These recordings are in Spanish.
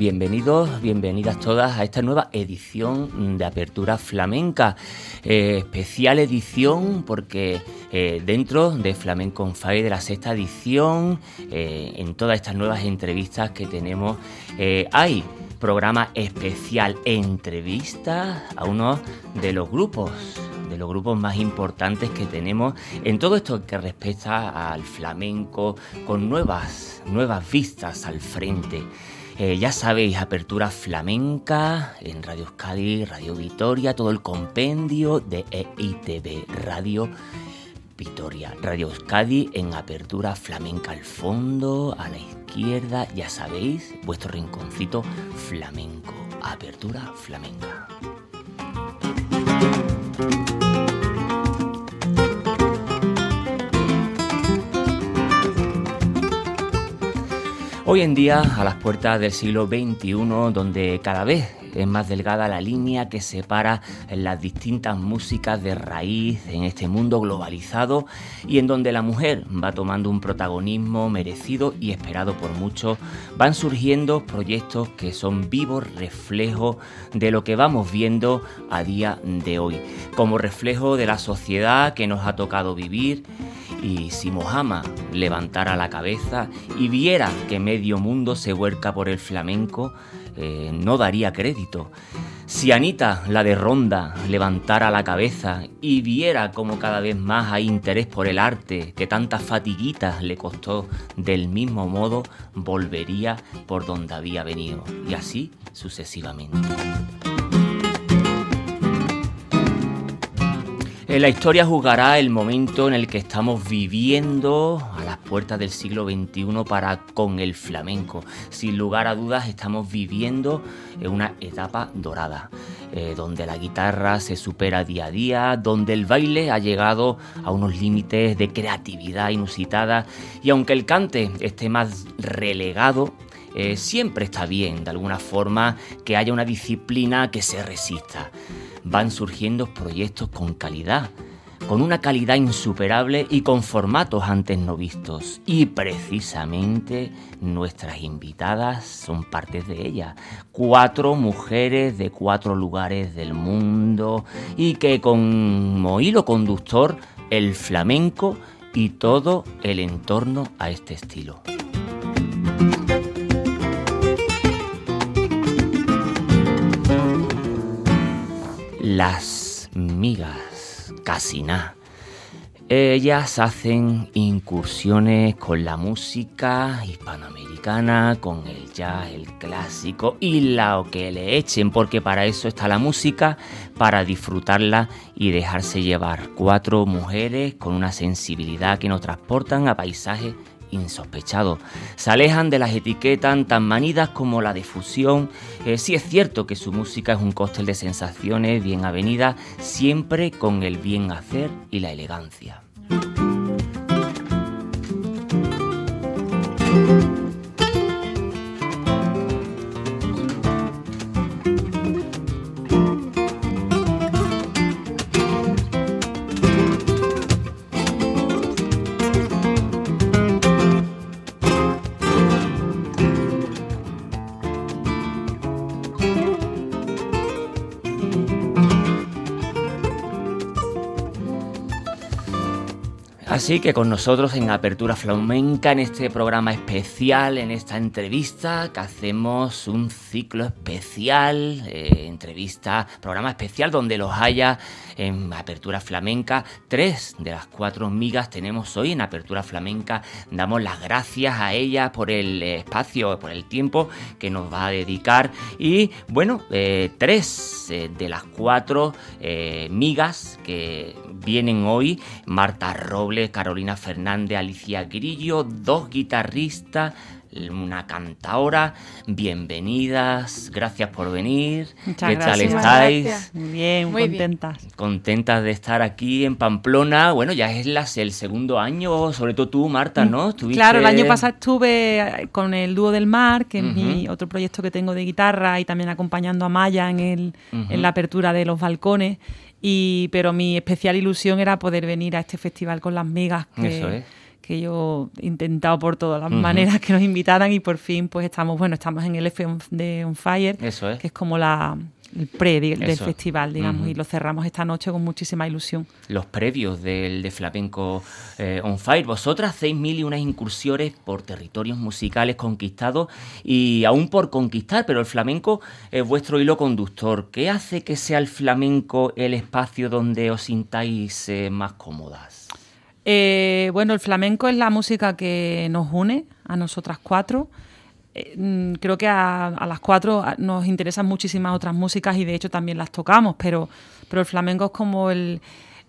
Bienvenidos, bienvenidas todas a esta nueva edición de Apertura Flamenca. Eh, especial edición porque eh, dentro de Flamenco on Fire de la sexta edición, eh, en todas estas nuevas entrevistas que tenemos, hay programa especial entrevista a uno de los grupos de los grupos más importantes que tenemos en todo esto que respecta al flamenco con nuevas nuevas vistas al frente. Eh, ya sabéis, apertura flamenca en Radio Euskadi, Radio Vitoria, todo el compendio de EITV Radio Vitoria. Radio Euskadi en apertura flamenca al fondo, a la izquierda, ya sabéis, vuestro rinconcito flamenco. Apertura flamenca. Hoy en día, a las puertas del siglo XXI, donde cada vez es más delgada la línea que separa las distintas músicas de raíz en este mundo globalizado y en donde la mujer va tomando un protagonismo merecido y esperado por muchos, van surgiendo proyectos que son vivos reflejos de lo que vamos viendo a día de hoy, como reflejo de la sociedad que nos ha tocado vivir. Y si Mohammed levantara la cabeza y viera que medio mundo se huerca por el flamenco, eh, no daría crédito. Si Anita, la de Ronda, levantara la cabeza y viera como cada vez más hay interés por el arte, que tantas fatiguitas le costó, del mismo modo volvería por donde había venido, y así sucesivamente. Eh, la historia juzgará el momento en el que estamos viviendo a las puertas del siglo XXI para con el flamenco. Sin lugar a dudas estamos viviendo una etapa dorada, eh, donde la guitarra se supera día a día, donde el baile ha llegado a unos límites de creatividad inusitada y aunque el cante esté más relegado, eh, siempre está bien, de alguna forma, que haya una disciplina que se resista van surgiendo proyectos con calidad, con una calidad insuperable y con formatos antes no vistos. Y precisamente nuestras invitadas son partes de ella. Cuatro mujeres de cuatro lugares del mundo y que como hilo conductor el flamenco y todo el entorno a este estilo. Las migas, casi nada. Ellas hacen incursiones con la música hispanoamericana, con el jazz, el clásico y lo que le echen, porque para eso está la música, para disfrutarla y dejarse llevar. Cuatro mujeres con una sensibilidad que nos transportan a paisajes Insospechado, Se alejan de las etiquetas tan manidas como la difusión. Eh, sí es cierto que su música es un cóctel de sensaciones bien avenidas, siempre con el bien hacer y la elegancia. Así que con nosotros en Apertura Flamenca, en este programa especial, en esta entrevista, que hacemos un ciclo especial, eh, entrevista, programa especial donde los haya en Apertura Flamenca. Tres de las cuatro migas tenemos hoy en Apertura Flamenca. Damos las gracias a ellas por el espacio, por el tiempo que nos va a dedicar. Y bueno, eh, tres eh, de las cuatro migas que vienen hoy, Marta Robles, Carolina Fernández, Alicia Grillo, dos guitarristas, una cantaora. Bienvenidas, gracias por venir. ¿Qué tal estáis? Bien, muy contentas. Contentas de estar aquí en Pamplona. Bueno, ya es la, el segundo año, sobre todo tú, Marta, ¿no? Claro, el año pasado estuve con el Dúo del Mar, que es mi otro proyecto que tengo de guitarra, y también acompañando a Maya en, el, en la apertura de los balcones. Y, pero mi especial ilusión era poder venir a este festival con las migas que, que yo he intentado por todas las maneras que nos invitaran y por fin pues estamos, bueno, estamos en el F de On Fire, que es como la, el pre del festival, digamos, y lo cerramos esta noche con muchísima ilusión. Los previos del de Flamenco eh, on Fire. Vosotras hacéis mil y unas incursiones por territorios musicales conquistados y aún por conquistar, pero el flamenco es vuestro hilo conductor. ¿Qué hace que sea el flamenco el espacio donde os sintáis eh, más cómodas? Eh, bueno, el flamenco es la música que nos une a nosotras cuatro. Eh, mm, creo que a, las cuatro nos interesan muchísimas otras músicas y de hecho también las tocamos, pero, pero el flamenco es como el,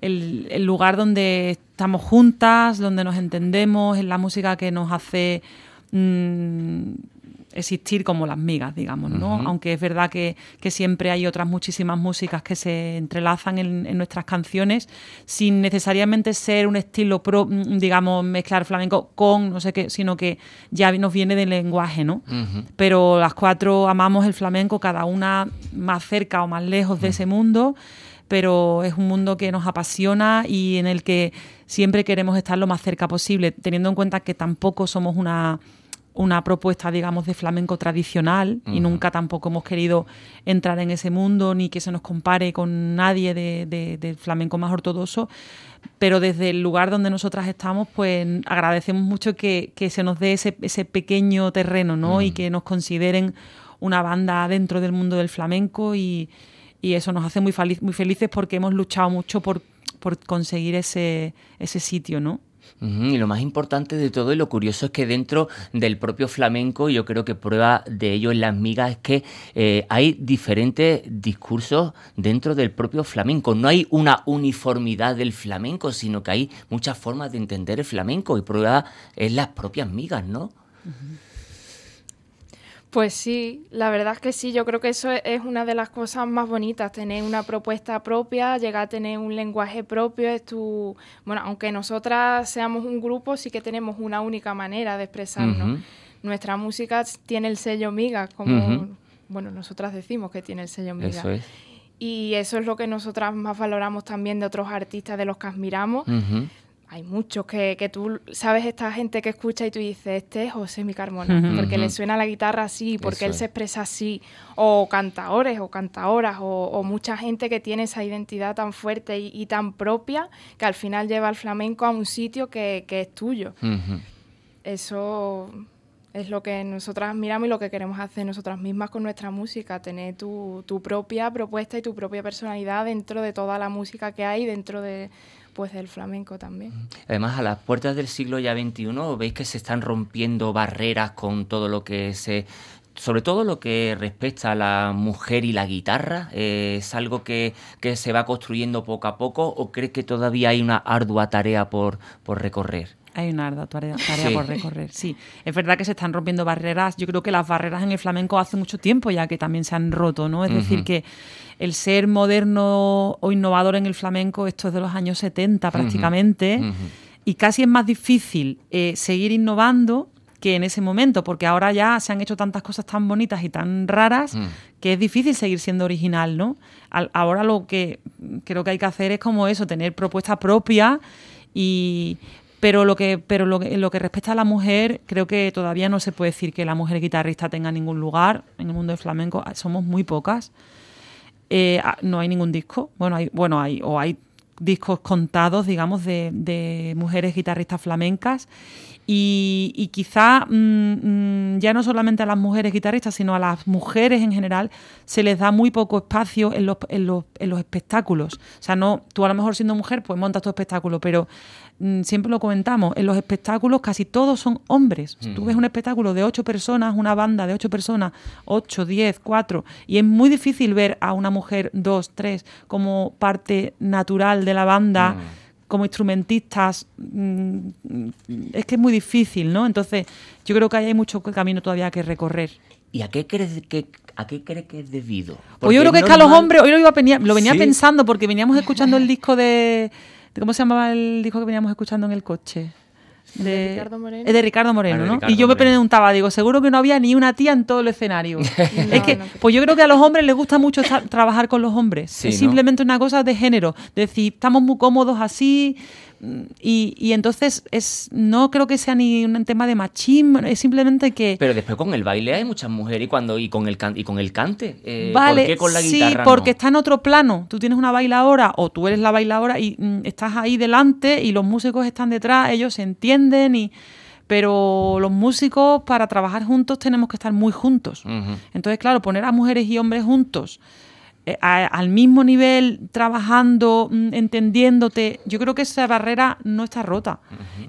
el, lugar donde estamos juntas, donde nos entendemos, es la música que nos hace mm, existir como las migas, digamos, ¿no? Aunque es verdad que, siempre hay otras muchísimas músicas que se entrelazan en, nuestras canciones sin necesariamente ser un estilo, pro, mm, digamos, mezclar flamenco con no sé qué, sino que ya nos viene del lenguaje, ¿no? Pero las cuatro amamos el flamenco, cada una más cerca o más lejos de ese mundo, pero es un mundo que nos apasiona y en el que siempre queremos estar lo más cerca posible, teniendo en cuenta que tampoco somos una una propuesta, digamos, de flamenco tradicional y nunca tampoco hemos querido entrar en ese mundo ni que se nos compare con nadie de, del flamenco más ortodoxo. Pero desde el lugar donde nosotras estamos, pues agradecemos mucho que, se nos dé ese, ese, pequeño terreno, ¿no? Y que nos consideren una banda dentro del mundo del flamenco y, eso nos hace muy, muy felices porque hemos luchado mucho por, por conseguir ese, ese sitio, ¿no? Y lo más importante de todo y lo curioso es que dentro del propio flamenco, yo creo que prueba de ello en las migas, es que eh, hay diferentes discursos dentro del propio flamenco. No hay una uniformidad del flamenco, sino que hay muchas formas de entender el flamenco y prueba es las propias migas, ¿no? Pues sí, la verdad es que sí, yo creo que eso es una de las cosas más bonitas, tener una propuesta propia, llegar a tener un lenguaje propio, es tu, bueno, aunque nosotras seamos un grupo, sí que tenemos una única manera de expresarnos. Nuestra música tiene el sello miga, como, bueno, nosotras decimos que tiene el sello miga. Eso es. Y eso es lo que nosotras más valoramos también de otros artistas de los que admiramos hay muchos que, que, tú sabes esta gente que escucha y tú dices, este es José Mi Carmona, porque le suena la guitarra así, porque él se expresa así, o cantaores o cantaoras, o, mucha gente que tiene esa identidad tan fuerte y, tan propia que al final lleva el flamenco a un sitio que, que es tuyo. Eso es lo que nosotras miramos y lo que queremos hacer nosotras mismas con nuestra música, tener tu, tu propia propuesta y tu propia personalidad dentro de toda la música que hay, dentro de pues del flamenco también. Además, a las puertas del siglo ya XXI, veis que se están rompiendo barreras con todo lo que se sobre todo lo que respecta a la mujer y la guitarra, eh, ¿es algo que, se va construyendo poco a poco o cree que todavía hay una ardua tarea por, por recorrer? Hay una ardua tarea, por recorrer, sí. Es verdad que se están rompiendo barreras. Yo creo que las barreras en el flamenco hace mucho tiempo ya que también se han roto, ¿no? Es decir, que el ser moderno o innovador en el flamenco, esto es de los años 70 prácticamente, y casi es más difícil eh, seguir innovando que en ese momento, porque ahora ya se han hecho tantas cosas tan bonitas y tan raras mm. que es difícil seguir siendo original, ¿no? ahora lo que creo que hay que hacer es como eso, tener propuesta propia y pero lo que, pero lo que, lo que respecta a la mujer, creo que todavía no se puede decir que la mujer guitarrista tenga ningún lugar en el mundo del flamenco. Ah, somos muy pocas. Eh, ah, no hay ningún disco. Bueno, hay, bueno, hay, o hay discos contados, digamos, de, mujeres guitarristas flamencas. Y, quizá mm, mm, ya no solamente a las mujeres guitarristas, sino a las mujeres en general se les da muy poco espacio en los, en los, en los espectáculos. O sea, no, tú a lo mejor siendo mujer, pues montas tu espectáculo, pero siempre lo comentamos, en los espectáculos casi todos son hombres. Tú ves un espectáculo de ocho personas, una banda de ocho personas, ocho, diez, cuatro, y es muy difícil ver a una mujer dos, tres como parte natural de la banda. como instrumentistas, mm, es que es muy difícil, ¿no? Entonces, yo creo que hay mucho camino todavía que recorrer. ¿Y a qué crees que, a qué crees que es debido? Pues yo creo que es que a los hombres, hoy lo, iba lo venía pensando porque veníamos escuchando el disco de, ¿Cómo se llamaba el disco que veníamos escuchando en el coche? De, Ricardo Moreno. Es de Ricardo Moreno, ¿no? y yo me preguntaba, digo, seguro que no había ni una tía en todo el escenario. es que, pues yo creo que a los hombres les gusta mucho trabajar con los hombres. es simplemente una cosa de género. decir, estamos muy cómodos así, y, y, entonces es no creo que sea ni un tema de machismo, es simplemente que... Pero después con el baile hay muchas mujeres y cuando y con el, y con el cante. Eh, vale, ¿por qué con la sí, porque está en otro plano. Tú tienes una bailadora o tú eres la bailadora y mm, estás ahí delante y los músicos están detrás, ellos se entienden y pero los músicos para trabajar juntos tenemos que estar muy juntos. Entonces, claro, poner a mujeres y hombres juntos eh, al mismo nivel, trabajando, mm, entendiéndote, yo creo que esa barrera no está rota.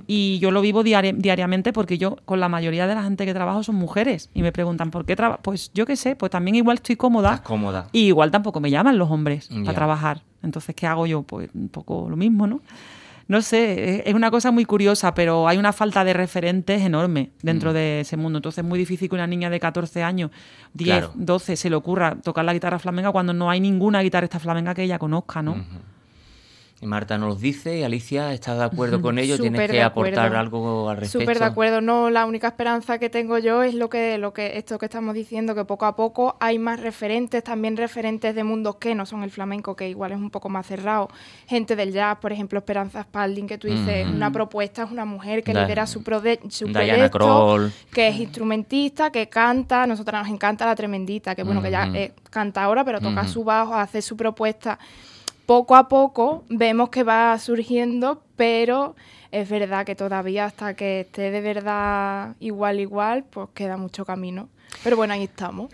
Y yo lo vivo diariamente porque yo con la mayoría de la gente que trabajo son mujeres y me preguntan por qué trabajo. Pues yo qué sé, pues también igual estoy cómoda. cómoda. Y igual tampoco me llaman los hombres a trabajar. Entonces, ¿qué hago yo? Pues un poco lo mismo, ¿no? No sé, es una cosa muy curiosa, pero hay una falta de referentes enorme dentro mm. de ese mundo. Entonces es muy difícil que una niña de 14 años, 10, 12, se le ocurra tocar la guitarra flamenca cuando no hay ninguna guitarrista flamenca que ella conozca, ¿no? Marta nos dice, Alicia, ¿estás de acuerdo con ello? ¿Tienes que aportar algo al respecto? Súper de acuerdo. No, la única esperanza que tengo yo es lo que, lo que esto que estamos diciendo, que poco a poco hay más referentes, también referentes de mundos que no son el flamenco, que igual es un poco más cerrado. Gente del jazz, por ejemplo, Esperanza Spalding, que tú dices, una propuesta es una mujer que lidera su, su proyecto, que es instrumentista, que canta. A nosotras nos encanta la tremendita, que bueno, que ya canta ahora, pero toca su bajo, hace su propuesta poco a poco vemos que va surgiendo, pero es verdad que todavía hasta que esté de verdad igual, igual, pues queda mucho camino. Pero bueno, ahí estamos.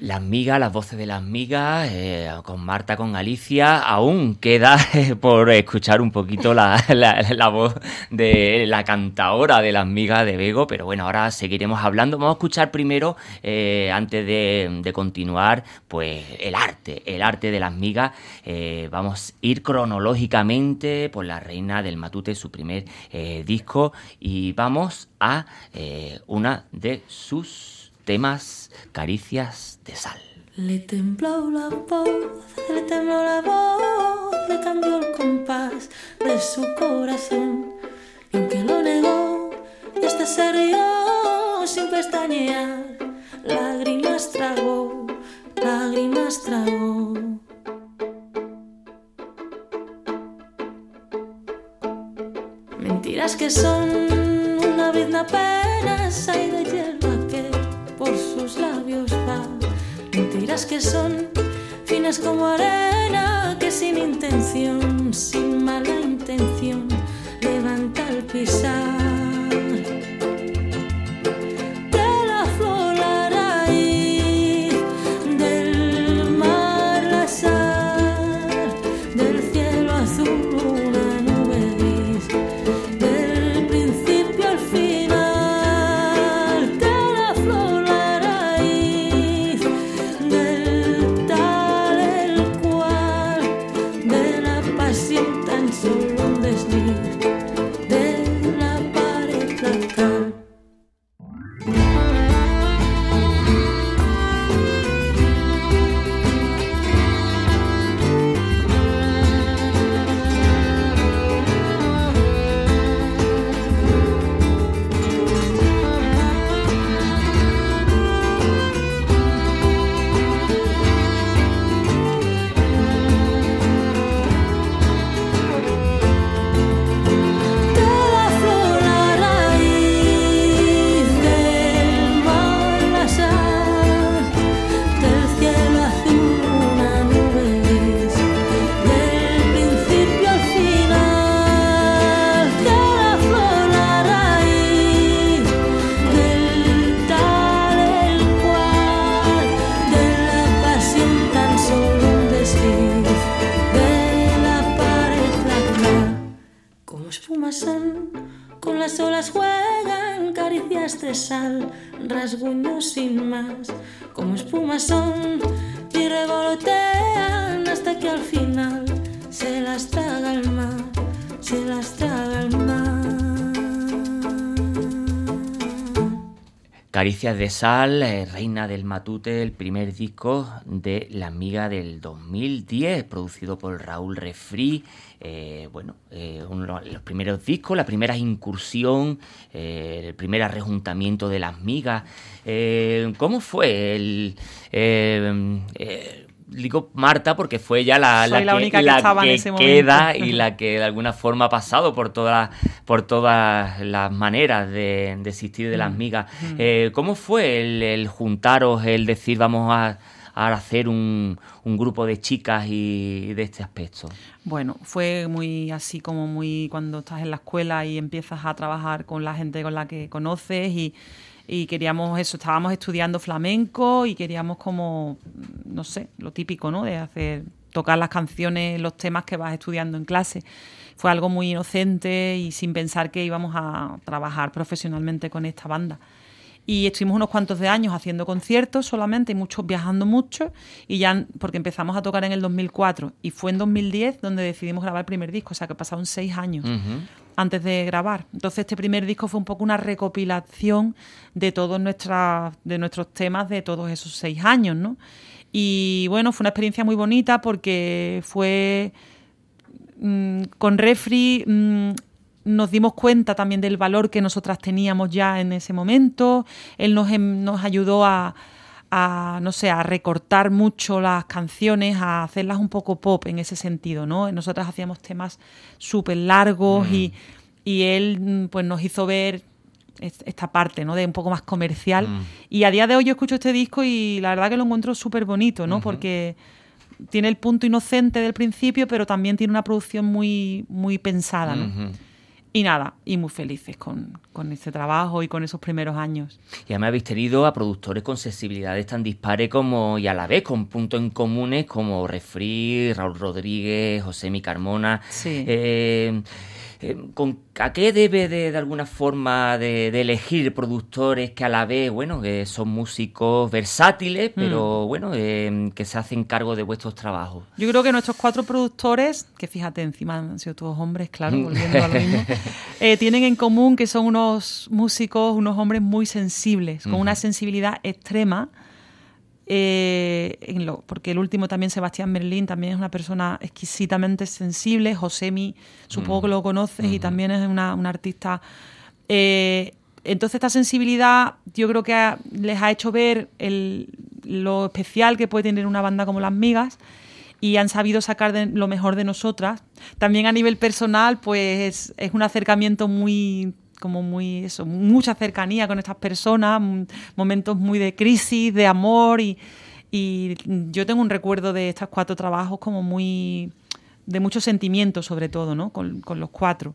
Las migas, las voces de las migas, eh, con Marta, con Alicia, aún queda eh, por escuchar un poquito la, voz de la cantadora de las migas de Bego, pero bueno, ahora seguiremos hablando. Vamos a escuchar primero, eh, antes de, continuar, pues el arte, el arte de las migas. vamos a ir cronológicamente por la reina del Matute, su primer disco, y vamos a una de sus temas Caricias de Sal. Le tembló la voz, le tembló la voz, le cambió el compás de su corazón. Y aunque lo negó, este se rió sin pestañear. Lágrimas tragó, lágrimas tragó. Mentiras que son una vida apenas hay de hierba por sus labios va. Mentiras que son finas como arena, que sin intención, sin mala intención, levanta el pisar. De Sal, eh, Reina del Matute, el primer disco de La Amiga del 2010, producido por Raúl Refri. Eh, bueno, eh, uno de los primeros discos, la primera incursión, el primer arrejuntamiento de las migas. ¿Cómo fue el, digo Marta porque fue ella la, la, que, única que, la en ese queda y la que de alguna forma ha pasado por todas por todas las maneras de, existir de las mm. migas. Mm. Eh, ¿Cómo fue el, juntaros, el decir vamos a, hacer un, un, grupo de chicas y de este aspecto? Bueno, fue muy así como muy cuando estás en la escuela y empiezas a trabajar con la gente con la que conoces y y queríamos eso, estábamos estudiando flamenco y queríamos como, no sé, lo típico, ¿no? De hacer, tocar las canciones, los temas que vas estudiando en clase. Fue algo muy inocente y sin pensar que íbamos a trabajar profesionalmente con esta banda. Y estuvimos unos cuantos de años haciendo conciertos solamente y muchos viajando mucho. Y ya, porque empezamos a tocar en el 2004 y fue en 2010 donde decidimos grabar el primer disco, o sea que pasaron seis años antes de grabar. Entonces este primer disco fue un poco una recopilación de todos de nuestros temas de todos esos seis años, ¿no? Y bueno, fue una experiencia muy bonita porque fue mm, con Refri mm, nos dimos cuenta también del valor que nosotras teníamos ya en ese momento. Él nos, em, nos ayudó a, no sé, a recortar mucho las canciones, a hacerlas un poco pop en ese sentido, ¿no? Nosotras hacíamos temas súper largos y, mm. él mm, pues nos hizo ver esta parte, ¿no? De un poco más comercial. Mm. Y a día de hoy yo escucho este disco y la verdad que lo encuentro súper bonito, ¿no? Porque tiene el punto inocente del principio, pero también tiene una producción muy, muy pensada, ¿no? Y nada, y muy felices con, con este trabajo y con esos primeros años. Y además habéis tenido a productores con sensibilidades tan dispares como, y a la vez con puntos en comunes como Refri, Raúl Rodríguez, José Mi Carmona. Sí. Eh, eh, ¿con, ¿A qué debe de, alguna forma de, elegir productores que a la vez, bueno, que son músicos versátiles, pero mm. bueno, eh, que se hacen cargo de vuestros trabajos? Yo creo que nuestros cuatro productores, que fíjate, encima han sido todos hombres, claro, mm. volviendo a lo mismo, eh, tienen en común que son unos músicos, unos hombres muy sensibles, con una sensibilidad extrema eh, porque el último también, Sebastián Merlín, también es una persona exquisitamente sensible. Josemi, supongo que lo conoces y también es una, artista. Eh, entonces, esta sensibilidad yo creo que les ha hecho ver lo especial que puede tener una banda como Las Migas y han sabido sacar lo mejor de nosotras. También a nivel personal, pues es un acercamiento muy como muy eso, mucha cercanía con estas personas, momentos muy de crisis, de amor y, yo tengo un recuerdo de estos cuatro trabajos como muy de mucho sentimiento sobre todo, ¿no? Con, los cuatro.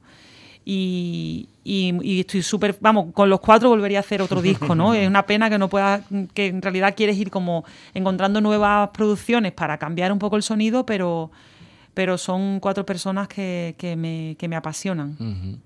Y, estoy súper, vamos, con los cuatro volvería a hacer otro disco, ¿no? es una pena que no pueda, que en realidad quieres ir como encontrando nuevas producciones para cambiar un poco el sonido, pero, pero son cuatro personas que, que, me, que me apasionan.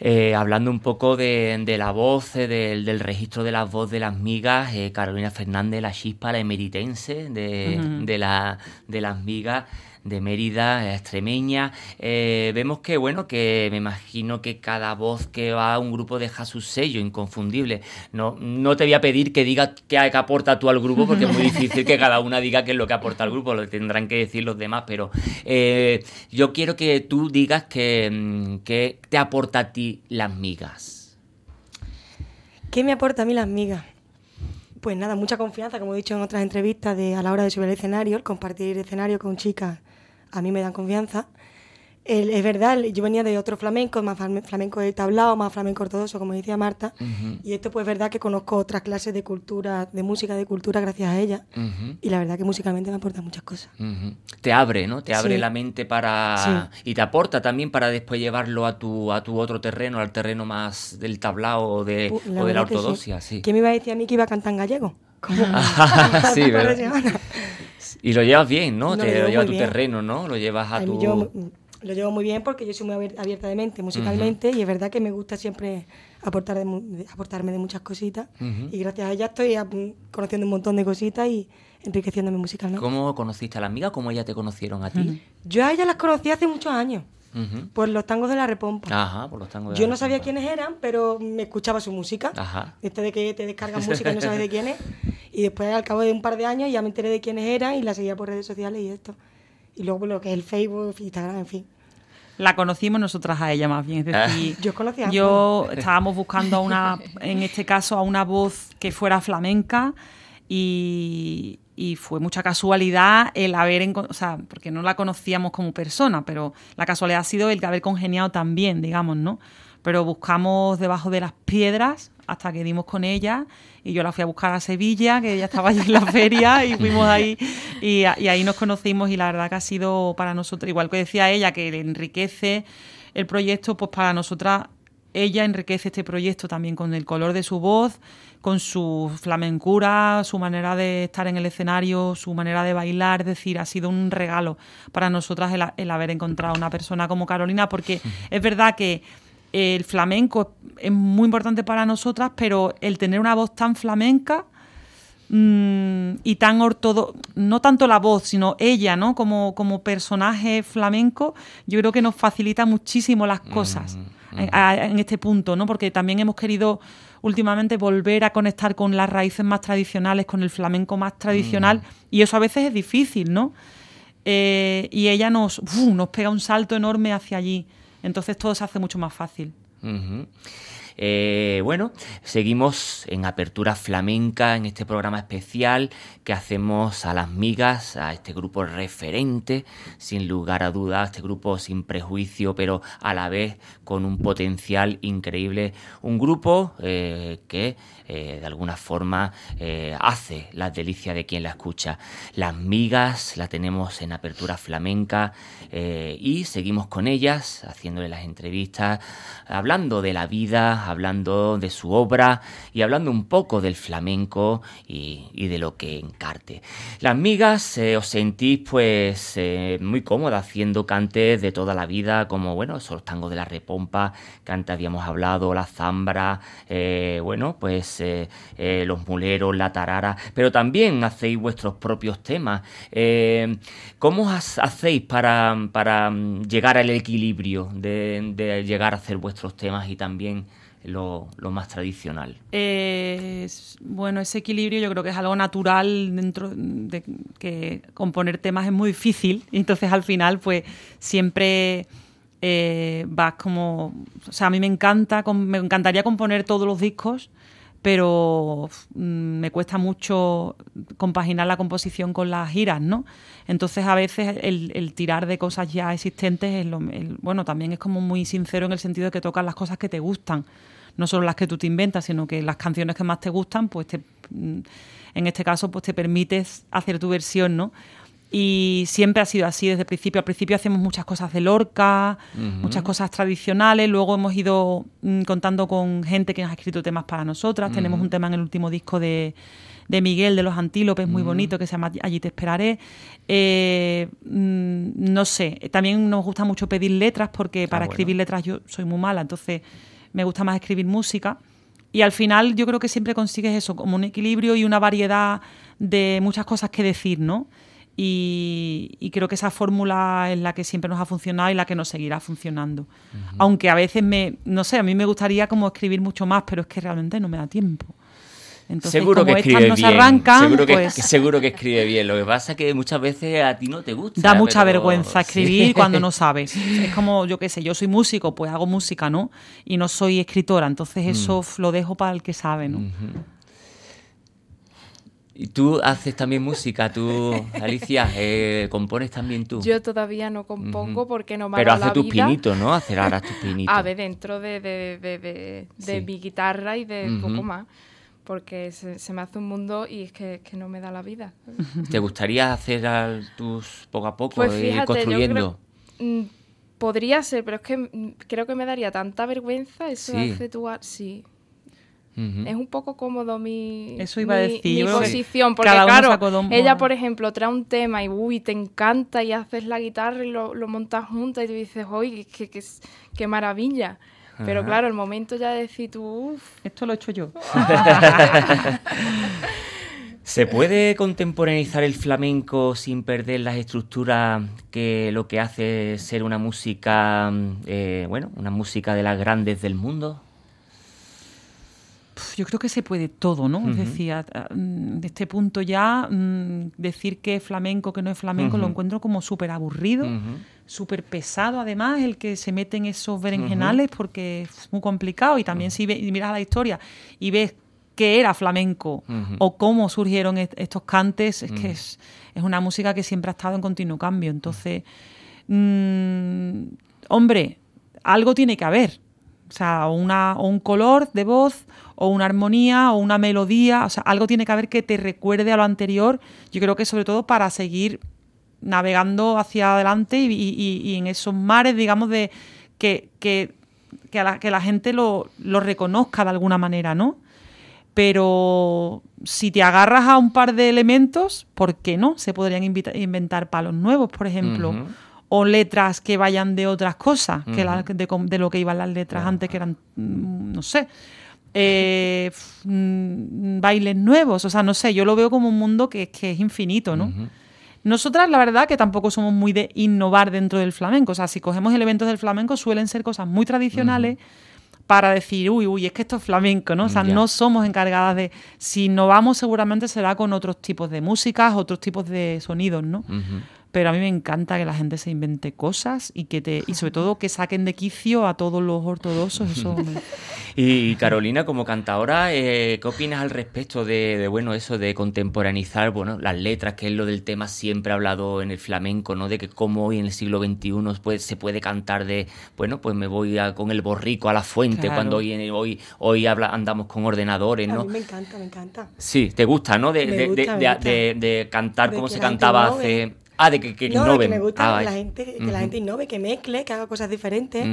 Eh, hablando un poco de, la voz, eh, del, registro de la voz de las migas, eh, Carolina Fernández, la chispa, la emeritense de, de, la, de las migas de Mérida, extremeña. Eh, vemos que, bueno, que me imagino que cada voz que va a un grupo deja su sello inconfundible. No, no te voy a pedir que digas qué, aporta tú al grupo, porque es muy difícil que cada una diga qué es lo que aporta al grupo, lo tendrán que decir los demás, pero eh, yo quiero que tú digas que, mm, que te aporta a ti las migas. ¿Qué me aporta a mí las migas? Pues nada, mucha confianza, como he dicho en otras entrevistas, de, a la hora de subir el escenario, el compartir escenario con chicas a mí me dan confianza. es verdad, yo venía de otro flamenco, más flamenco del tablao, más flamenco ortodoxo, como decía Marta, y esto pues es verdad que conozco otras clases de cultura, de música de cultura gracias a ella, y la verdad que musicalmente me aporta muchas cosas. Te abre, ¿no? Te abre la mente para... y te aporta también para después llevarlo a tu, a tu otro terreno, al terreno más del tablao o de, la, de la ortodoxia, sí. ¿Quién me iba a decir a mí que iba a cantar en gallego? sí, ¿verdad? Y lo llevas bien, ¿no? Te lo, llevas a tu terreno, ¿no? Lo llevas a tu... lo llevo muy bien porque yo soy muy abier- abierta de mente musicalmente y es verdad que me gusta siempre aportar de aportarme de muchas cositas y gracias a ella estoy ah, conociendo un montón de cositas y enriqueciéndome musicalmente. ¿Cómo conociste a la amiga? ¿Cómo ella te conocieron a ti? Yo a ella las conocí hace muchos años Por los tangos de la Repompa. Ajá, por los tangos de Yo la no sabía Repompa. quiénes eran, pero me escuchaba su música. Ajá. Este de que te descargan música y no sabes de quién es. Y después, al cabo de un par de años, ya me enteré de quiénes eran y la seguía por redes sociales y esto. Y luego por lo que es el Facebook, Instagram, en fin. La conocimos nosotras a ella más bien, es decir, Yo os conocía yo estábamos buscando a una, en este caso, a una voz que fuera flamenca y, y fue mucha casualidad el haber, o sea, porque no la conocíamos como persona, pero la casualidad ha sido el que haber congeniado también, digamos, ¿no? Pero buscamos debajo de las piedras hasta que dimos con ella y yo la fui a buscar a Sevilla, que ella estaba allí en la feria y fuimos ahí y, y ahí nos conocimos y la verdad que ha sido para nosotros, igual que decía ella, que le enriquece el proyecto, pues para nosotras ella enriquece este proyecto también con el color de su voz, con su flamencura, su manera de estar en el escenario, su manera de bailar. Es decir, ha sido un regalo para nosotras el, el haber encontrado una persona como Carolina, porque es verdad que el flamenco es muy importante para nosotras, pero el tener una voz tan flamenca mm, y tan ortodoxa, no tanto la voz, sino ella, ¿no? Como, como personaje flamenco, yo creo que nos facilita muchísimo las cosas en, a- en este punto, ¿no? Porque también hemos querido últimamente volver a conectar con las raíces más tradicionales, con el flamenco más tradicional, y eso a veces es difícil, ¿no? Eh, y ella nos, ¡uf! nos pega un salto enorme hacia allí. Entonces todo se hace mucho más fácil. Eh, bueno, seguimos en Apertura Flamenca, en este programa especial que hacemos a las migas, a este grupo referente, sin lugar a dudas, este grupo sin prejuicio, pero a la vez con un potencial increíble. Un grupo eh, que eh, de alguna forma hace las delicias de quien la escucha. Las migas la tenemos en Apertura Flamenca y seguimos con ellas, haciéndole las entrevistas, hablando de la vida, hablando de su obra y hablando un poco del flamenco y, de lo que encarte. Las migas eh, os sentís pues eh, muy cómodas haciendo cantes de toda la vida, como bueno, esos tangos de la repompa que antes habíamos hablado, la zambra, eh, bueno, pues los muleros, la tarara, pero también hacéis vuestros propios temas. ¿Cómo hacéis para, mm, llegar al equilibrio de llegar a hacer vuestros temas y también lo, más tradicional? Eh, bueno, ese equilibrio yo creo que es algo natural dentro de que componer temas es muy difícil. Entonces al final, pues siempre eh, vas como. O sea, a mí me encanta, me encantaría componer todos los discos, pero mm, me cuesta mucho compaginar la composición con las giras, ¿no? Entonces a veces el, el tirar de cosas ya existentes es lo, bueno, también es como muy sincero en el sentido de que tocas las cosas que te gustan, no solo las que tú te inventas, sino que las canciones que más te gustan, pues te, mm, en este caso, pues te permites hacer tu versión, ¿no? Y siempre ha sido así desde el principio. Al principio hacemos muchas cosas de Lorca, muchas cosas tradicionales. Luego hemos ido mm, contando con gente que nos ha escrito temas para nosotras. Tenemos un tema en el último disco de, de Miguel de los Antílopes, muy bonito, que se llama Allí te esperaré. Eh, mm, no sé, también nos gusta mucho pedir letras porque para bueno. escribir letras yo soy muy mala, entonces me gusta más escribir música. Y al final yo creo que siempre consigues eso, como un equilibrio y una variedad de muchas cosas que decir, ¿no? Y, y creo que esa fórmula es la que siempre nos ha funcionado y la que nos seguirá funcionando. Aunque a veces me, no sé, a mí me gustaría como escribir mucho más, pero es que realmente no me da tiempo. Entonces, seguro como que estas escribe no se bien. arrancan, seguro, que, pues que seguro que escribe bien. Lo que pasa es que muchas veces a ti no te gusta. da mucha pero- vergüenza sí. escribir cuando no sabes. Es como, yo qué sé, yo soy músico, pues hago música, ¿no? Y no soy escritora, entonces eso f- lo dejo para el que sabe, ¿no? ¿Y tú haces también música? ¿Tú, Alicia, eh, compones también tú? Yo todavía no compongo porque no me Pero hace la tus vida. pinitos, ¿no? Hacer ahora tus pinitos. A ver, dentro de, de, de, de- de Sí. mi guitarra y de poco más. Porque se, se me hace un mundo y es que, que no me da la vida. ¿Te gustaría hacer al- tus poco a poco, Pues ir fíjate, construyendo? Mm, Podría ser, pero es que mm, creo que me daría tanta vergüenza eso Sí. de hacer tu ar- Sí. Es un poco cómodo mi, Eso iba a mi- decir, posición, porque claro, ella por ejemplo trae un tema y uy, te encanta y haces la guitarra y lo, lo montas juntas y tú dices, qué, qué, qué maravilla. Pero Ajá. claro, el momento ya de decir tú, uff, Esto lo he hecho yo. ¿Se puede contemporaneizar el flamenco sin perder las estructuras que lo que hace ser una música, mm, eh, bueno, una música de las grandes del mundo? Yo creo que se puede todo, ¿no? Es decir, a- a- mm, de este punto ya mm, decir que es flamenco, que no es flamenco, lo encuentro como súper aburrido. Súper pesado además el que se mete en esos berenjenales porque es muy complicado y también si ve- y miras la historia y ves qué era flamenco o cómo surgieron est- estos cantes, es que es, es una música que siempre ha estado en continuo cambio. Entonces, mm, hombre, algo tiene que haber. O sea, una, o un color de voz, o una armonía, o una melodía. O sea, algo tiene que haber que te recuerde a lo anterior. Yo creo que sobre todo para seguir navegando hacia adelante y, y- y- en esos mares, digamos, de que, que, que, a la, que la gente lo, lo reconozca de alguna manera, ¿no? Pero si te agarras a un par de elementos, ¿por qué no? Se podrían inventar palos nuevos, por ejemplo. O letras que vayan de otras cosas, que la- de, lo que iban las letras antes, que eran, mm, no sé, eh, mm, bailes nuevos. O sea, no sé, yo lo veo como un mundo que, que es infinito, ¿no? Nosotras, la verdad, que tampoco somos muy de innovar dentro del flamenco. O sea, si cogemos elementos del flamenco, suelen ser cosas muy tradicionales para decir, uy, uy, es que esto es flamenco, ¿no? O sea, no somos encargadas de. Si innovamos, seguramente será con otros tipos de músicas, otros tipos de sonidos, ¿no? Pero a mí me encanta que la gente se invente cosas y que te y sobre todo que saquen de quicio a todos los ortodoxos. Eso me- Y Carolina, como cantadora, eh, ¿qué opinas al respecto de, de, bueno eso de contemporaneizar bueno las letras, que es lo del tema siempre hablado en el flamenco, ¿no? De que cómo hoy en el siglo XXI pues, se puede cantar de, bueno, pues me voy a- con el borrico a la fuente Claro. cuando hoy hoy hoy habla, andamos con ordenadores, A ¿no? mí me encanta, me encanta. Sí, te gusta, ¿no? De, Me de, gusta, de- me de- gusta. de- de cantar De como se cantaba hace. Ah, de que, que no, innoven. que me gusta Ah, que, la gente, que la gente innove, que mezcle, que haga cosas diferentes.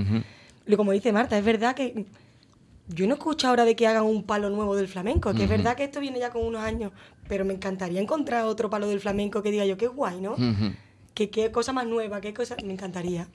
Y como dice Marta, es verdad que yo no escucho ahora de que hagan un palo nuevo del flamenco, que es verdad que esto viene ya con unos años, pero me encantaría encontrar otro palo del flamenco que diga yo, qué guay, ¿no? Que qué cosa más nueva, qué cosa... Me encantaría.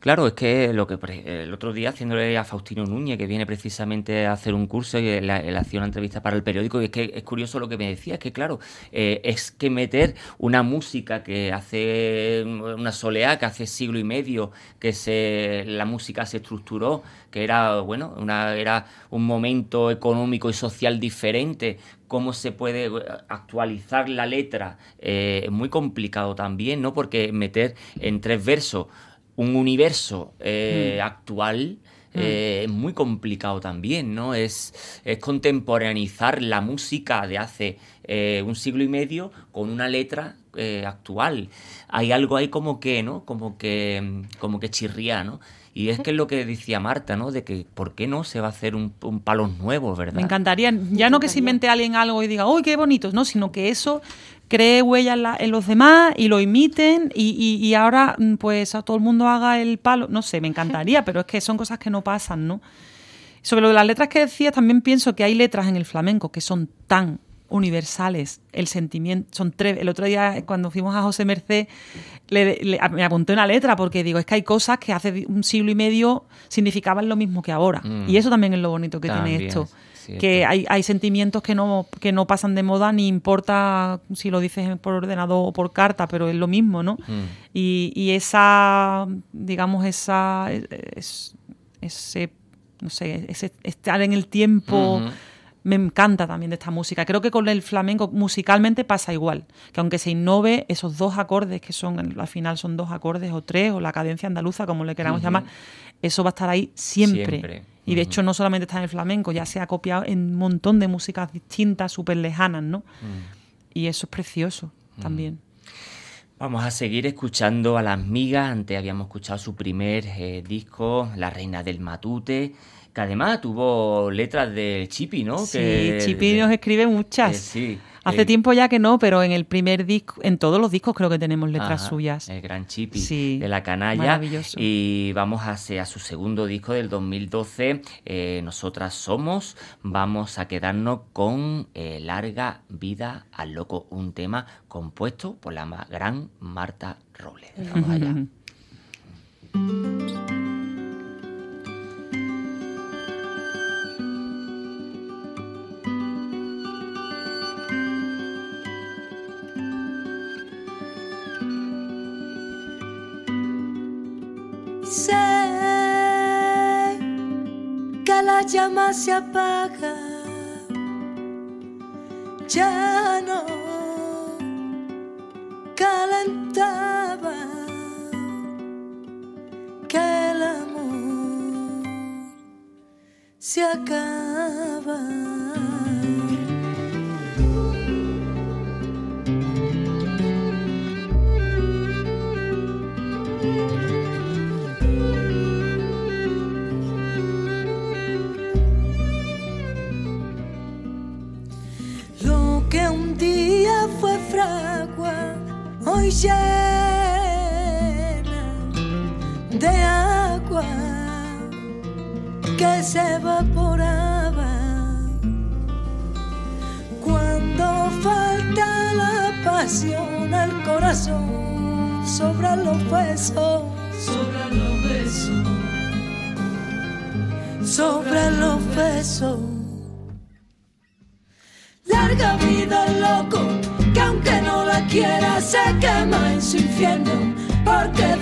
Claro, es que lo que el otro día haciéndole a Faustino Núñez, que viene precisamente a hacer un curso y él, él una entrevista para el periódico, y es que es curioso lo que me decía, es que claro, eh, es que meter una música que hace una soleá, que hace siglo y medio que se la música se estructuró, que era bueno, una, era un momento económico y social diferente, cómo se puede eh, actualizar la letra, eh, es muy complicado también, ¿no? Porque meter en tres versos un universo eh, actual eh, es muy complicado también, ¿no? Es, es contemporaneizar la música de hace eh, un siglo y medio con una letra eh, actual. Hay algo ahí como que, ¿no? Como que, mm, como que chirría, ¿no? Y es que es lo que decía Marta, ¿no? De que ¿por qué no se va a hacer un, un palos nuevos, verdad? Me encantaría, ya no que se invente alguien algo y diga, uy, qué bonito, no, sino que eso cree huella en, la- en los demás y lo imiten y, y- y ahora mm, pues a todo el mundo haga el palo, no sé, me encantaría, pero es que son cosas que no pasan, ¿no? Sobre lo de las letras que decías, también pienso que hay letras en el flamenco que son tan universales, el sentimiento, son tres, el otro día cuando fuimos a José Merced le- le- me apunté una letra porque digo, es que hay cosas que hace un siglo y medio significaban lo mismo que ahora Mm. y eso también es lo bonito que También, tiene esto que hay, hay sentimientos que no, que no pasan de moda, ni importa si lo dices por ordenador o por carta, pero es lo mismo, ¿no? Mm. Y, y esa, digamos, esa, es- ese, no sé, ese estar en el tiempo. Me encanta también de esta música. Creo que con el flamenco musicalmente pasa igual, que aunque se innove esos dos acordes, que son, al final son dos acordes o tres, o la cadencia andaluza, como le queramos llamar, eso va a estar ahí siempre. Siempre. Y de hecho no solamente está en el flamenco, ya se ha copiado en un montón de músicas distintas, súper lejanas, ¿no? Mm. Y eso es precioso también. Vamos a seguir escuchando a las migas. Antes habíamos escuchado su primer eh, disco, La Reina del Matute, que además tuvo letras de Chipi, ¿no? Sí, Que- Chipi nos escribe muchas. Eh, sí. Hace El- tiempo ya que no, pero en el primer disco, en todos los discos creo que tenemos letras Ajá, suyas. El gran Chipi Sí, de la canalla. maravilloso. Y vamos hacia su segundo disco del 2012, eh, Nosotras Somos. Vamos a quedarnos con eh, Larga Vida al Loco, un tema compuesto por la gran Marta Robles. Vamos allá. la llama se apaga, ya no calentaba, que el amor se acaba. Lo besos, sobran los besos, sobran los besos. Larga vida loco, que aunque no la quiera se quema en su infierno, porque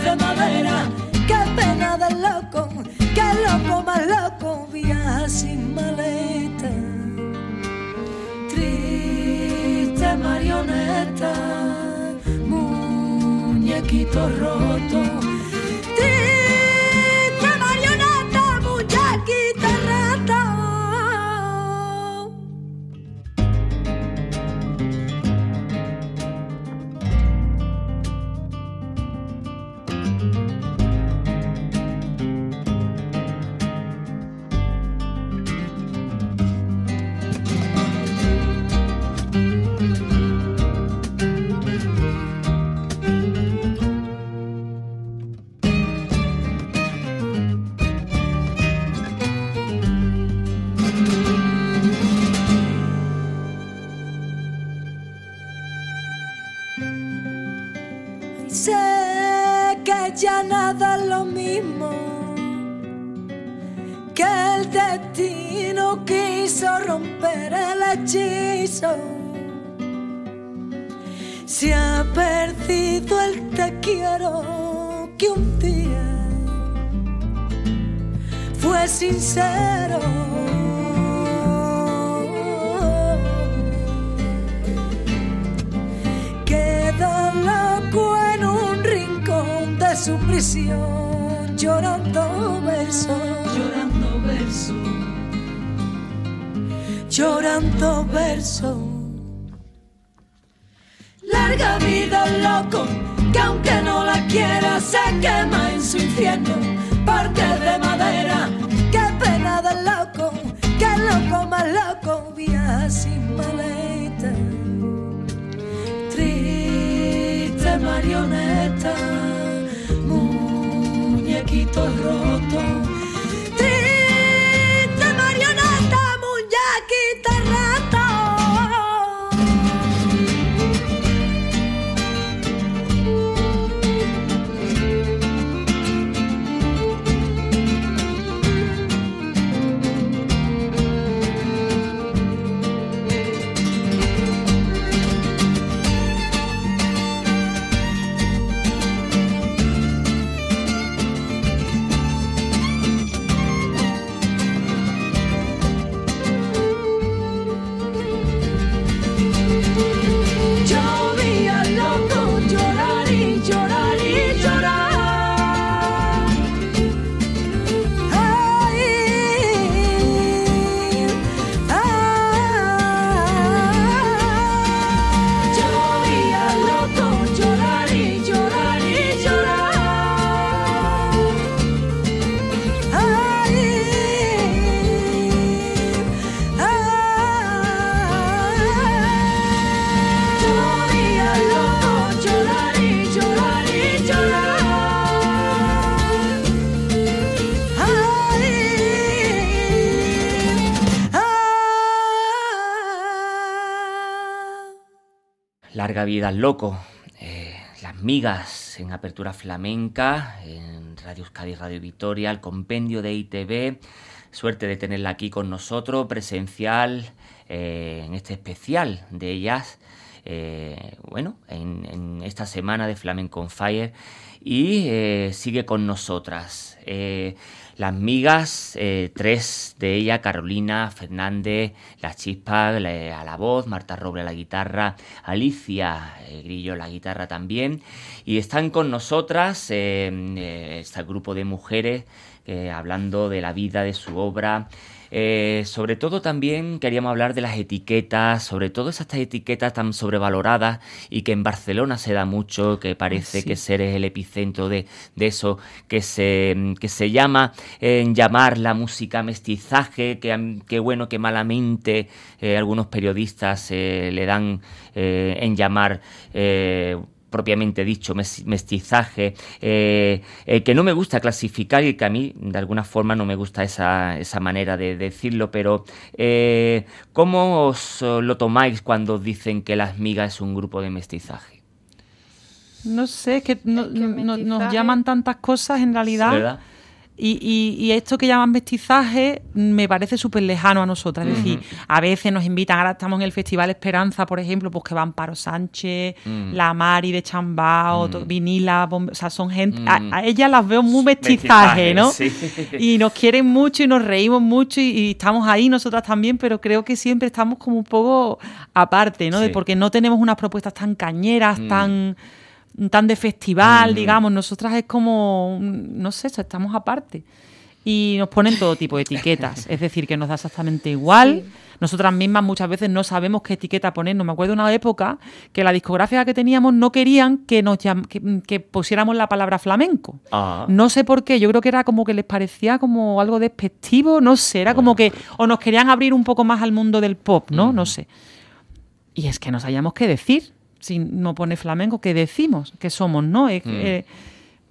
roto. Quiso romper el hechizo. Se ha perdido el te quiero que un día fue sincero. Queda loco en un rincón de su prisión, llorando verso, llorando verso. Larga vida loco, que aunque no la quiera se quema en su infierno, porque es de madera. Qué pena del loco, que el loco más loco viaja sin maleta triste marioneta, muñequito roto. Vida al loco. Eh, las migas en apertura flamenca, en Radio Euskadi, Radio Victoria, el compendio de ITV. Suerte de tenerla aquí con nosotros, presencial, eh, en este especial de ellas. Eh, bueno, en, esta semana de Flamenco on Fire y sigue con nosotras. Las migas, eh, tres de ellas, Carolina, Fernández, La Chispa a la voz, Marta Roble a la guitarra, Alicia eh, Grillo a la guitarra también. Y están con nosotras, eh, este grupo de mujeres, hablando de la vida, de su obra. Eh, sobre todo también queríamos hablar de las etiquetas, sobre todo esas etiquetas tan sobrevaloradas y que en Barcelona se da mucho, que parece que ser es el epicentro de, eso, que se, que se llama en llamar la música mestizaje, que, bueno, que malamente eh, algunos periodistas eh, le dan en llamar propiamente dicho, mestizaje, eh, eh, que no me gusta clasificar y que a mí de alguna forma no me gusta esa, esa manera de decirlo, pero eh, ¿cómo os lo tomáis cuando dicen que las migas es un grupo de mestizaje? No sé, es que, nos llaman tantas cosas en realidad. ¿verdad? Y, esto que llaman mestizaje me parece súper lejano a nosotras. Es decir, a veces nos invitan, ahora estamos en el Festival Esperanza, por ejemplo, pues que van Paro Sánchez, La Mari de Chambao, Vinila, o sea, son gente. A, ellas las veo muy mestizaje, ¿no? Y nos quieren mucho y nos reímos mucho y, estamos ahí nosotras también, pero creo que siempre estamos como un poco aparte, ¿no? De porque no tenemos unas propuestas tan cañeras, mm. tan tan de festival, digamos, nosotras es como, no sé, estamos aparte. Y nos ponen todo tipo de etiquetas, es decir, que nos da exactamente igual. Nosotras mismas muchas veces no sabemos qué etiqueta ponernos. Me acuerdo de una época que la discográfica que teníamos no querían que nos que, pusiéramos la palabra flamenco. Ah. No sé por qué, yo creo que era como que les parecía como algo despectivo, no sé, era como que o nos querían abrir un poco más al mundo del pop, ¿no? No sé. Y es que no sabíamos qué decir si no pone flamenco, ¿qué decimos? ¿Qué somos? ¿No? Mm. Eh,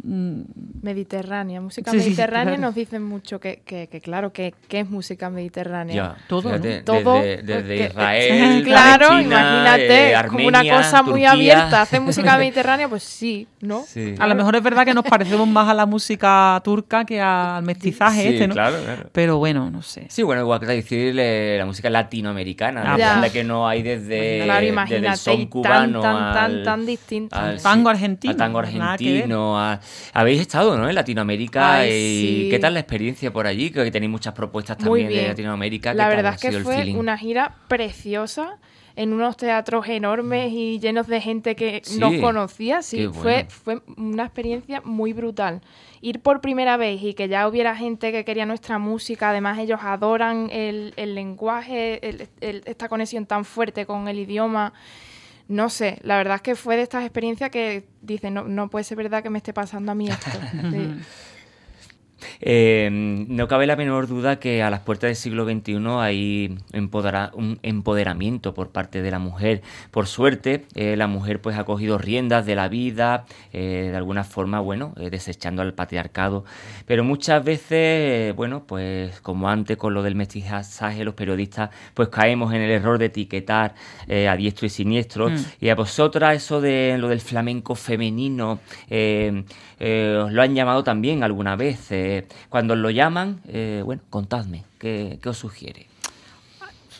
mediterránea, música mediterránea nos dicen mucho que, claro, que, es música mediterránea. todo, todo desde, Israel, claro, imagínate, eh, como una cosa muy abierta, hacer música mediterránea, pues sí, ¿no? A lo mejor es verdad que nos parecemos más a la música turca que al mestizaje este, ¿no? Claro, Pero bueno, no sé. Sí, bueno, igual que decir la música latinoamericana, la que no hay desde, claro, el son cubano tan, tan, tan, distinto. tango argentino. Al tango argentino, a habéis estado, ¿no? En Latinoamérica. y ¿Qué tal la experiencia por allí? Creo que tenéis muchas propuestas también de Latinoamérica. La verdad es que fue una gira preciosa en unos teatros enormes y llenos de gente que no conocía. Sí, fue, fue una experiencia muy brutal. Ir por primera vez y que ya hubiera gente que quería nuestra música, además ellos adoran el, lenguaje, esta conexión tan fuerte con el idioma no sé, la verdad es que fue de estas experiencias que dicen, no, no puede ser verdad que me esté pasando a mí esto. Eh, no cabe la menor duda que a las puertas del siglo XXI hay un empoderamiento por parte de la mujer. Por suerte, eh, la mujer pues ha cogido riendas de la vida, eh, de alguna forma, bueno, desechando al patriarcado. Pero muchas veces, bueno, pues como antes con lo del mestizaje, los periodistas pues caemos en el error de etiquetar a diestro y siniestro. Mm. Y a vosotras eso de lo del flamenco femenino, os lo han llamado también alguna vez. Cuando lo llaman, eh, bueno, contadme, ¿qué, os sugiere?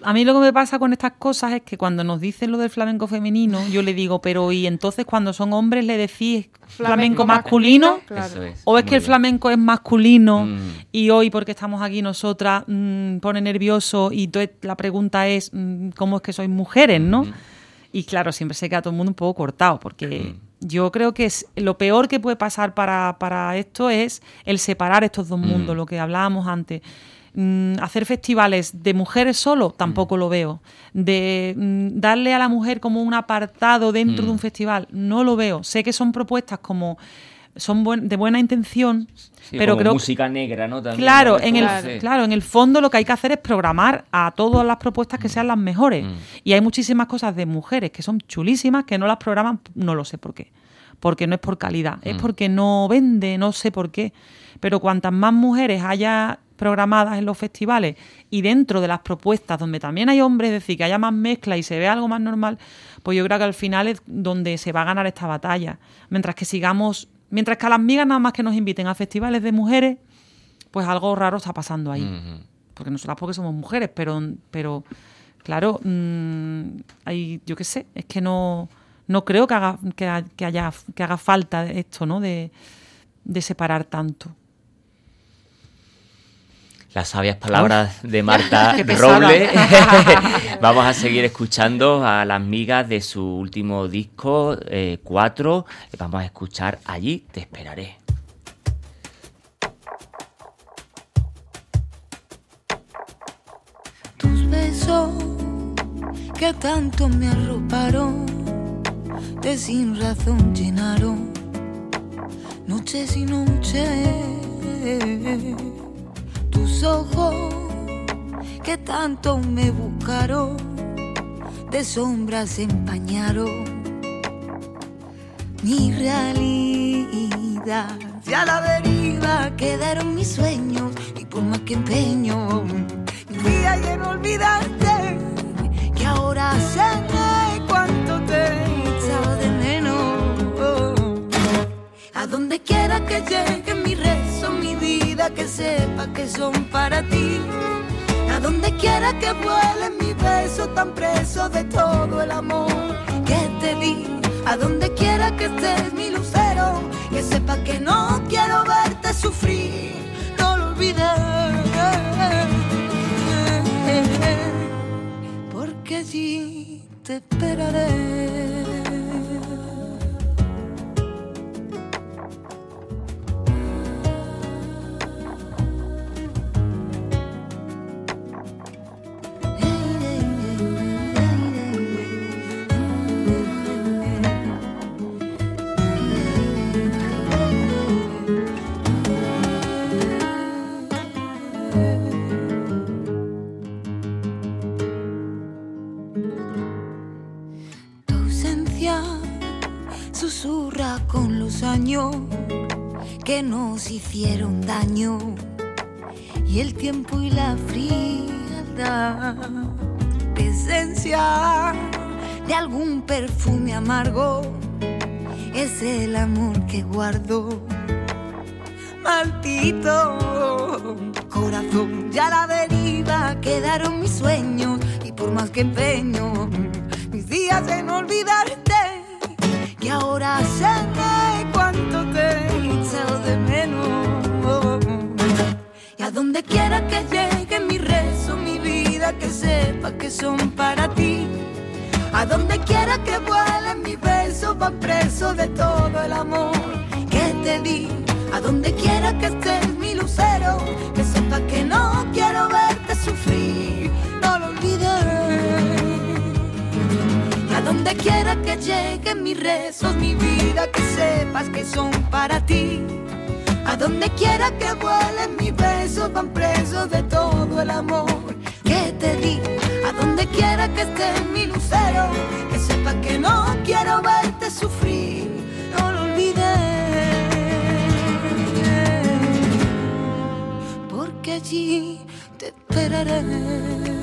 A mí lo que me pasa con estas cosas es que cuando nos dicen lo del flamenco femenino, yo le digo, pero ¿y entonces cuando son hombres le decís flamenco, masculino? ¿O es que el flamenco es masculino mm. y hoy porque estamos aquí nosotras mm, pone nervioso y la pregunta es, mm, ¿cómo es que sois mujeres, no? Y claro, siempre se queda todo el mundo un poco cortado porque yo creo que es, lo peor que puede pasar para, esto es el separar estos dos mundos, mm. lo que hablábamos antes. Mm, hacer festivales de mujeres solo, tampoco mm. lo veo. De darle a la mujer como un apartado dentro de un festival, no lo veo. Sé que son propuestas como son de buena intención, pero creo música negra, ¿no? claro, en el claro, en el fondo lo que hay que hacer es programar a todas las propuestas que mm. sean las mejores. Mm. Y hay muchísimas cosas de mujeres que son chulísimas que no las programan, no lo sé por qué. Porque no es por calidad, es mm. porque no vende, no sé por qué. Pero cuantas más mujeres haya programadas en los festivales y dentro de las propuestas donde también hay hombres, es decir, que haya más mezcla y se vea algo más normal, pues yo creo que al final es donde se va a ganar esta batalla. Mientras que sigamos, mientras que a las migas nada más que nos inviten a festivales de mujeres, pues algo raro está pasando ahí. Porque nosotras porque somos mujeres, pero, pero claro, mm, hay, yo qué sé, es que no, no creo que haga, que, que haya, que haga falta esto, ¿no? De, de separar tanto. Las sabias palabras de Marta. Roble. Vamos a seguir escuchando a las migas de su último disco, 4. Vamos a escuchar Allí te esperaré. Tus besos que tanto me arroparon, de sin razón llenaron noches y noches. Tus ojos que tanto me buscaron, de sombras empañaron mi realidad. Y a la deriva quedaron mis sueños y por más que empeño, día y en olvidarte que ahora sé cuánto te he echado de menos. A donde quiera que llegue mi mi vida, que sepa que son para ti. A donde quiera que vuele mi beso, tan preso de todo el amor que te di. A donde quiera que estés mi lucero, que sepa que no quiero verte sufrir, no lo olvides. Porque allí te esperaré. Con los años que nos hicieron daño y el tiempo y la frialdad. Presencia de algún perfume amargo es el amor que guardo. Maldito corazón, ya la deriva quedaron mis sueños y por más que empeño mis días en olvidarte que ahora sé cuánto te he echado de menos. Y a donde quiera que llegue mi rezo mi vida que sepa que son para ti. A donde quiera que vuelen mis besos van presos de todo el amor que te di. A donde quiera que estés mi lucero que sepa que no quiero verte sufrir donde quiera que lleguen mis rezos, mi vida, que sepas que son para ti. A donde quiera que vuelen mis besos, van presos de todo el amor que te di. A donde quiera que esté mi lucero, que sepa que no quiero verte sufrir, no lo olvides. Porque allí te esperaré.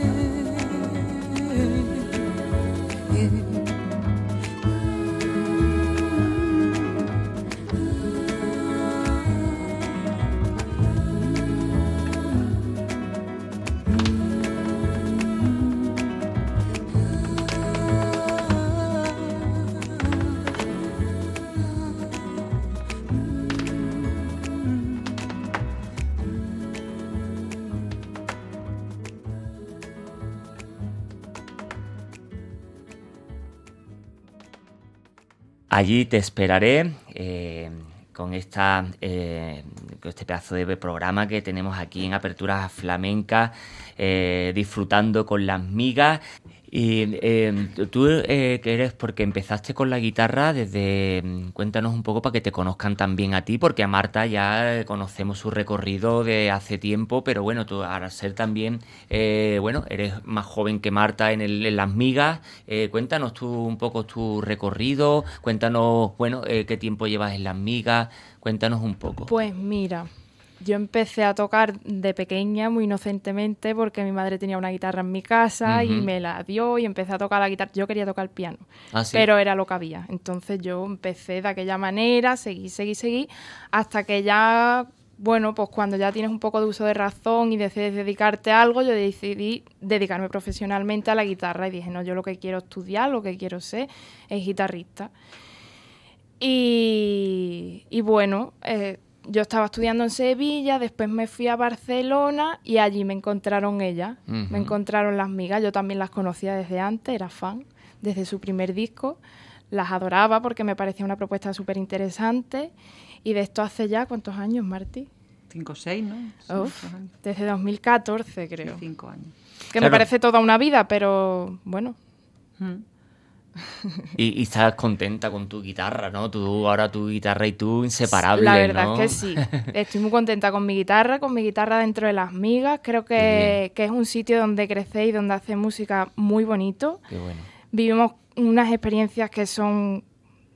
Allí te esperaré eh, con, esta, eh, con este pedazo de programa que tenemos aquí en Aperturas Flamenca, eh, disfrutando con las migas. Y eh, tú eh, que eres, porque empezaste con la guitarra desde, mm, cuéntanos un poco para que te conozcan también a ti, porque a Marta ya conocemos su recorrido de hace tiempo, pero bueno, tú al ser también, eh, bueno, eres más joven que Marta en, el- en las migas, eh, cuéntanos tú un poco tu recorrido, cuéntanos, bueno, eh, qué tiempo llevas en las migas, cuéntanos un poco. Pues mira, yo empecé a tocar de pequeña, muy inocentemente, porque mi madre tenía una guitarra en mi casa y me la dio y empecé a tocar la guitarra. Yo quería tocar el piano, Ah, sí. pero era lo que había. Entonces yo empecé de aquella manera, seguí, seguí, seguí, hasta que ya, bueno, pues cuando ya tienes un poco de uso de razón y decides dedicarte a algo, yo decidí dedicarme profesionalmente a la guitarra y dije, no, yo lo que quiero estudiar, lo que quiero ser es guitarrista. Y, y bueno, eh, yo estaba estudiando en Sevilla, después me fui a Barcelona y allí me encontraron ellas, me encontraron las migas, yo también las conocía desde antes, era fan, desde su primer disco, las adoraba porque me parecía una propuesta súper interesante y de esto hace ya, ¿cuántos años, Martí? Cinco o seis, ¿no? Uf, desde 2014 Sí, creo, cinco años. que Claro. me parece toda una vida, pero bueno, Mm. Y, y estás contenta con tu guitarra, ¿no? Tú, ahora tu guitarra y tú inseparables, La verdad ¿no? es que sí. Estoy muy contenta con mi guitarra, con mi guitarra dentro de las migas. Creo que, que es un sitio donde crecer y donde hace música muy bonito. Qué bueno. Vivimos unas experiencias que son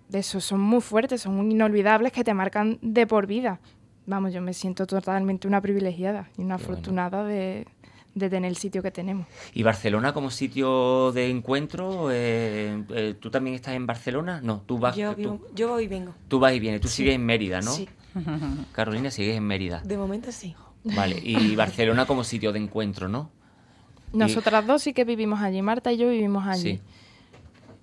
de eso, son muy fuertes, son muy inolvidables, que te marcan de por vida. Vamos, yo me siento totalmente una privilegiada y una Qué bueno. afortunada de, de tener el sitio que tenemos. ¿Y Barcelona como sitio de encuentro? eh, eh, ¿Tú también estás en Barcelona? No, tú vas, Yo, tú, vivo- yo voy y vengo. tú vas y vienes. Tú sigues en Mérida, ¿no? Sí, Carolina, sigues en Mérida. de momento sí. Vale, y Barcelona como sitio de encuentro, ¿no? Nosotras dos sí que vivimos allí, Marta y yo vivimos allí. Sí.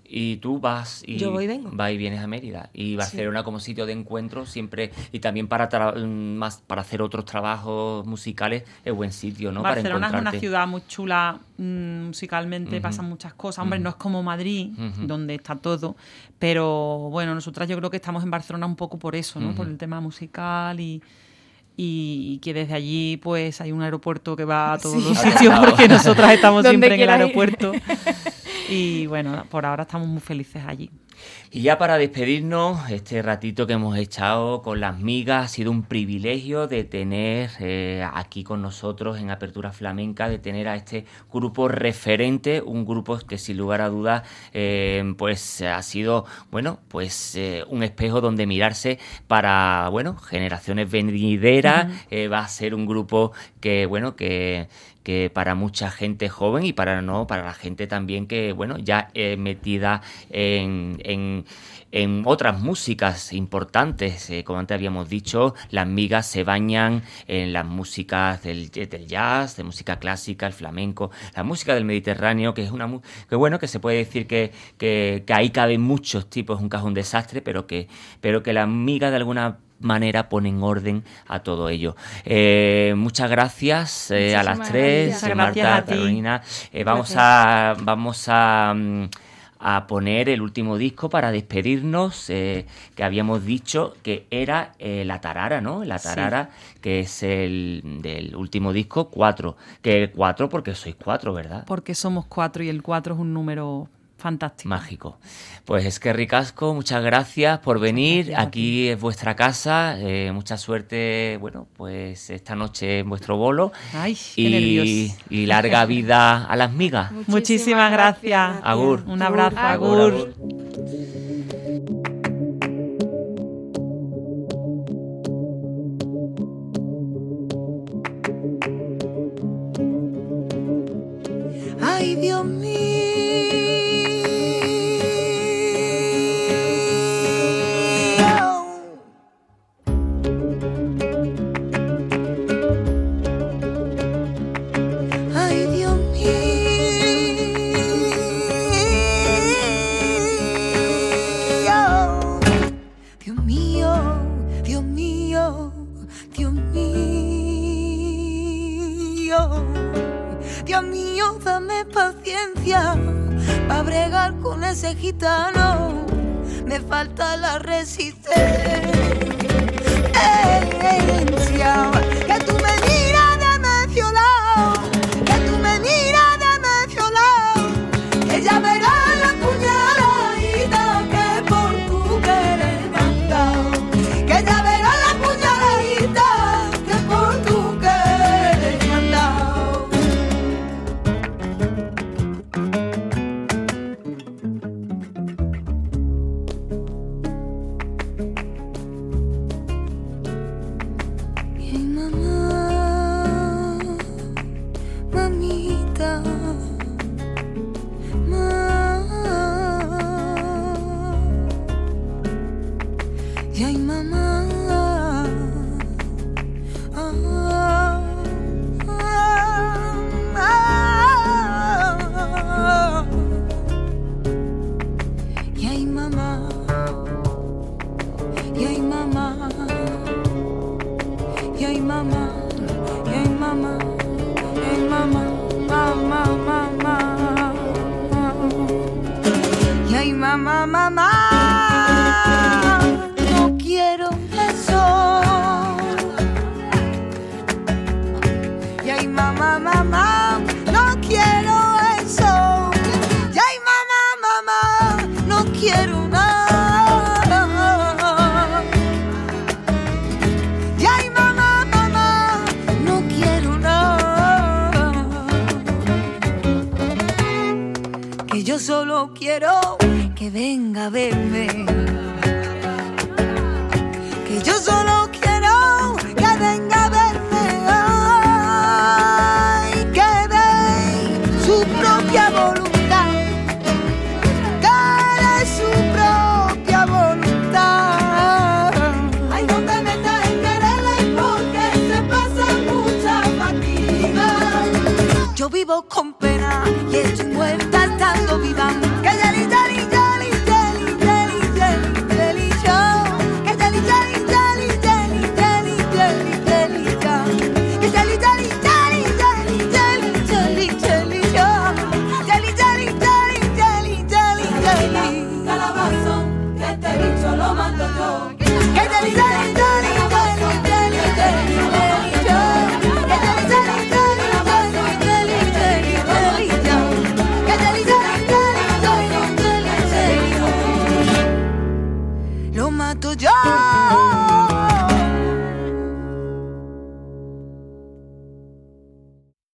Y tú vas y, Yo voy y vengo. vas y vienes a Mérida. Y Barcelona como sitio de encuentro siempre, y también para tra- mm, más para hacer otros trabajos musicales, es buen sitio, ¿no? Barcelona para es una ciudad muy chula mm, musicalmente, pasan muchas cosas. Hombre, no es como Madrid, donde está todo, pero bueno, nosotras yo creo que estamos en Barcelona un poco por eso, ¿no? Por el tema musical y, y que desde allí pues hay un aeropuerto que va a todos Sí. los sitios porque nosotras estamos siempre en el aeropuerto. Y bueno, por ahora estamos muy felices allí. Y ya para despedirnos, este ratito que hemos echado con las migas, ha sido un privilegio de tener eh, aquí con nosotros en Apertura Flamenca, de tener a este grupo referente, un grupo que sin lugar a dudas, eh, pues ha sido, bueno, pues eh, un espejo donde mirarse para, bueno, generaciones venideras, va a ser un grupo que, bueno, que que para mucha gente joven y para no para la gente también que bueno ya eh, metida en, en, en otras músicas importantes eh, como antes habíamos dicho las migas se bañan en las músicas del, jazz de música clásica el flamenco la música del Mediterráneo que es una que bueno que se puede decir que, que, que ahí caben muchos tipos es un cajón desastre pero que pero que las migas de alguna manera ponen orden a todo ello. Eh, muchas gracias eh, a las tres, gracias. eh, Gracias Marta, a. Carolina. Eh, vamos a vamos a, mm, a poner el último disco para despedirnos, que habíamos dicho que era La Tarara, ¿no? La Sí. Tarara, que es el del último disco, cuatro. Que cuatro porque sois cuatro, ¿verdad? Porque somos cuatro y el cuatro es un número fantástico. Mágico. Pues es que Ricasco, muchas gracias por venir. gracias Aquí es vuestra casa. eh, mucha suerte, bueno, pues esta noche en vuestro bolo. Ay, qué Y, nervios. y larga vida a las migas. Muchísimas gracias. Agur. Un abrazo. Agur. Agur. Ay, Dios mío. Venga